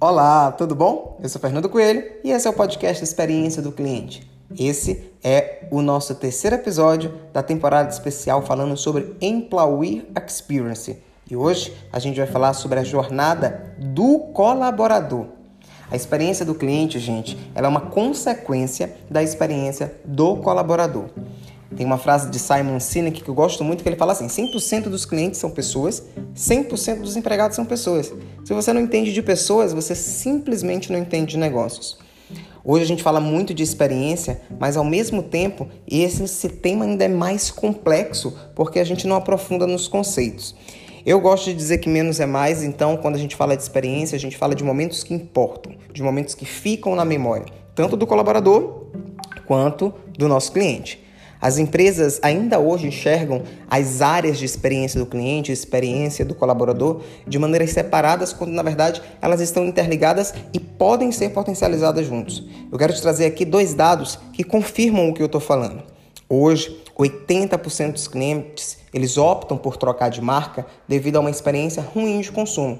Olá, tudo bom? Eu sou Fernando Coelho e esse é o podcast Experiência do Cliente. Esse é o nosso terceiro episódio da temporada especial falando sobre Employee Experience. E hoje a gente vai falar sobre a jornada do colaborador. A experiência do cliente, gente, ela é uma consequência da experiência do colaborador. Tem uma frase de Simon Sinek que eu gosto muito que ele fala assim: 100% dos clientes são pessoas, 100% dos empregados são pessoas. Se você não entende de pessoas, você simplesmente não entende de negócios. Hoje a gente fala muito de experiência, mas ao mesmo tempo esse, tema ainda é mais complexo porque a gente não aprofunda nos conceitos. Eu gosto de dizer que menos é mais, então quando a gente fala de experiência, a gente fala de momentos que importam, de momentos que ficam na memória, tanto do colaborador quanto do nosso cliente. As empresas ainda hoje enxergam as áreas de experiência do cliente, experiência do colaborador, de maneiras separadas, quando na verdade elas estão interligadas e podem ser potencializadas juntos. Eu quero te trazer aqui dois dados que confirmam o que eu estou falando. Hoje, 80% dos clientes eles optam por trocar de marca devido a uma experiência ruim de consumo.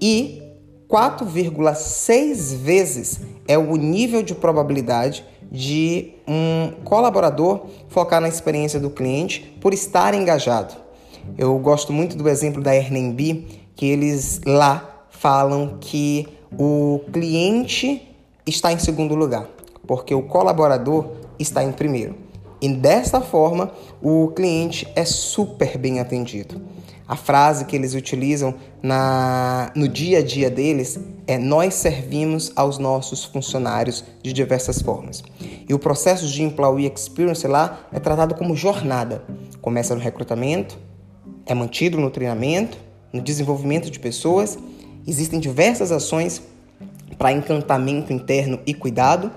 E 4,6 vezes é o nível de probabilidade de um colaborador focar na experiência do cliente por estar engajado. Eu gosto muito do exemplo da Airbnb, que eles lá falam que o cliente está em segundo lugar, porque o colaborador está em primeiro. E dessa forma, o cliente é super bem atendido. A frase que eles utilizam na, no dia a dia deles é: Nós servimos aos nossos funcionários de diversas formas. E o processo de Employee Experience lá é tratado como jornada. Começa no recrutamento, é mantido no treinamento, no desenvolvimento de pessoas. Existem diversas ações para encantamento interno e cuidado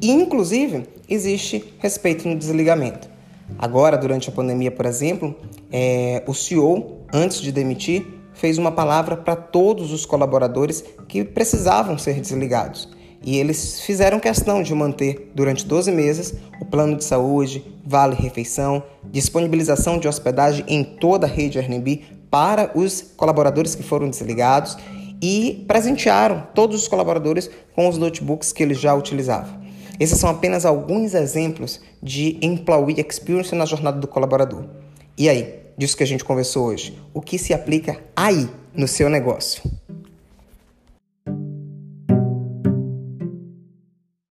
e, inclusive, existe respeito no desligamento. Agora, durante a pandemia, por exemplo, é, o CEO, antes de demitir, fez uma palavra para todos os colaboradores que precisavam ser desligados. E eles fizeram questão de manter durante 12 meses o plano de saúde, vale refeição, disponibilização de hospedagem em toda a rede Airbnb para os colaboradores que foram desligados e presentearam todos os colaboradores com os notebooks que eles já utilizavam. Esses são apenas alguns exemplos de Employee Experience na jornada do colaborador. E aí, disso que a gente conversou hoje, o que se aplica aí no seu negócio?